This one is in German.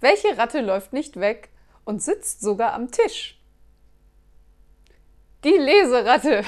Welche Ratte läuft nicht weg und sitzt sogar am Tisch? Die Leseratte.